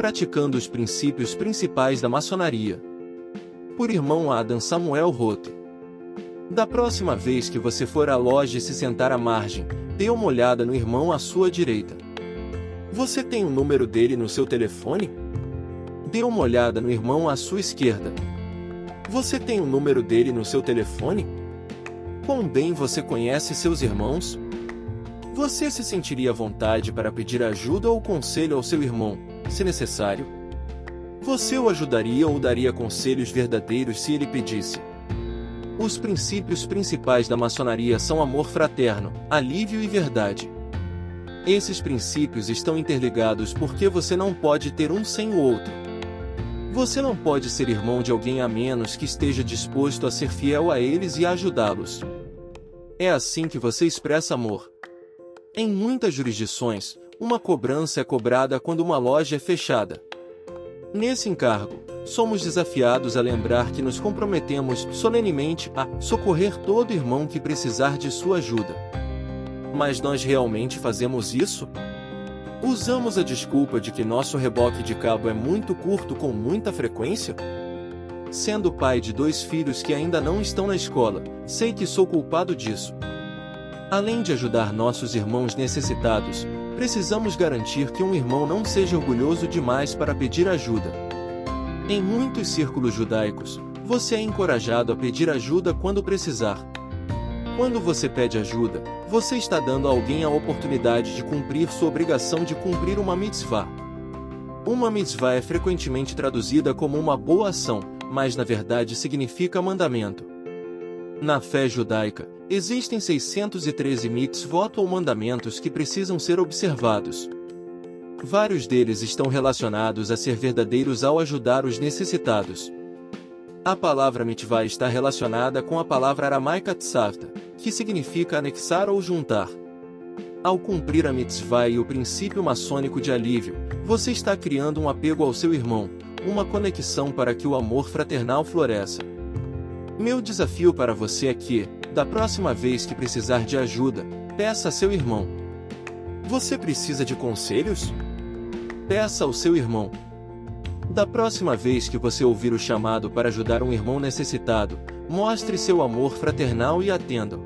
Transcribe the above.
praticando os princípios principais da maçonaria. Por irmão Adam Samuel Roth. Da próxima vez que você for à loja e se sentar à margem, dê uma olhada no irmão à sua direita. Você tem o número dele no seu telefone? Dê uma olhada no irmão à sua esquerda. Você tem o número dele no seu telefone? Quão bem você conhece seus irmãos? Você se sentiria à vontade para pedir ajuda ou conselho ao seu irmão, se necessário? Você o ajudaria ou daria conselhos verdadeiros se ele pedisse? Os princípios principais da maçonaria são amor fraterno, alívio e verdade. Esses princípios estão interligados porque você não pode ter um sem o outro. Você não pode ser irmão de alguém a menos que esteja disposto a ser fiel a eles e ajudá-los. É assim que você expressa amor. Em muitas jurisdições, uma cobrança é cobrada quando uma loja é fechada. Nesse encargo, somos desafiados a lembrar que nos comprometemos solenemente a socorrer todo irmão que precisar de sua ajuda. Mas nós realmente fazemos isso? Usamos a desculpa de que nosso reboque de cabo é muito curto com muita frequência? Sendo pai de dois filhos que ainda não estão na escola, sei que sou culpado disso. Além de ajudar nossos irmãos necessitados, precisamos garantir que um irmão não seja orgulhoso demais para pedir ajuda. Em muitos círculos judaicos, você é encorajado a pedir ajuda quando precisar. Quando você pede ajuda, você está dando a alguém a oportunidade de cumprir sua obrigação de cumprir uma mitzvah. Uma mitzvah é frequentemente traduzida como uma boa ação, mas na verdade significa mandamento. Na fé judaica, Existem 613 mitzvot ou mandamentos que precisam ser observados. Vários deles estão relacionados a ser verdadeiros ao ajudar os necessitados. A palavra mitzvah está relacionada com a palavra aramaica tsavta, que significa anexar ou juntar. Ao cumprir a mitzvah e o princípio maçônico de alívio, você está criando um apego ao seu irmão, uma conexão para que o amor fraternal floresça. Meu desafio para você é que, da próxima vez que precisar de ajuda, peça a seu irmão. Você precisa de conselhos? Peça ao seu irmão. Da próxima vez que você ouvir o chamado para ajudar um irmão necessitado, mostre seu amor fraternal e atenda.